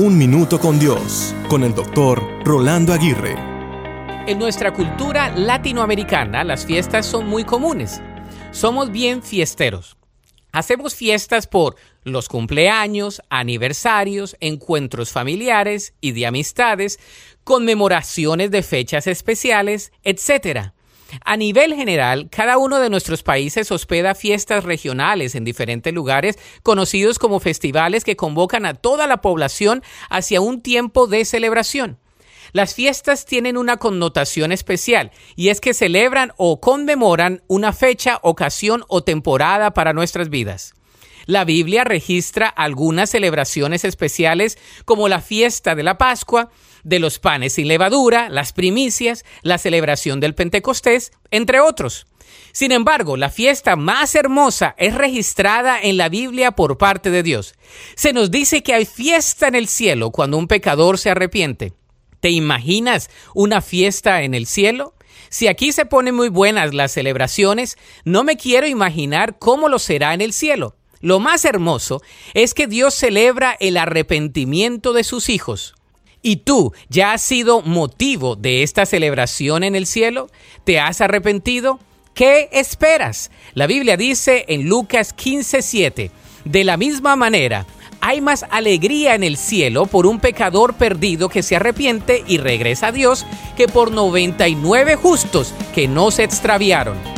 Un Minuto con Dios, con el doctor Rolando Aguirre. En nuestra cultura latinoamericana las fiestas son muy comunes. Somos bien fiesteros. Hacemos fiestas por los cumpleaños, aniversarios, encuentros familiares y de amistades, conmemoraciones de fechas especiales, etc. A nivel general, cada uno de nuestros países hospeda fiestas regionales en diferentes lugares, conocidos como festivales que convocan a toda la población hacia un tiempo de celebración. Las fiestas tienen una connotación especial y es que celebran o conmemoran una fecha, ocasión o temporada para nuestras vidas. La Biblia registra algunas celebraciones especiales como la fiesta de la Pascua, de los panes sin levadura, las primicias, la celebración del Pentecostés, entre otros. Sin embargo, la fiesta más hermosa es registrada en la Biblia por parte de Dios. Se nos dice que hay fiesta en el cielo cuando un pecador se arrepiente. ¿Te imaginas una fiesta en el cielo? Si aquí se ponen muy buenas las celebraciones, no me quiero imaginar cómo lo será en el cielo. Lo más hermoso es que Dios celebra el arrepentimiento de sus hijos. ¿Y tú ya has sido motivo de esta celebración en el cielo? ¿Te has arrepentido? ¿Qué esperas? La Biblia dice en Lucas 15:7, de la misma manera, hay más alegría en el cielo por un pecador perdido que se arrepiente y regresa a Dios que por 99 justos que no se extraviaron.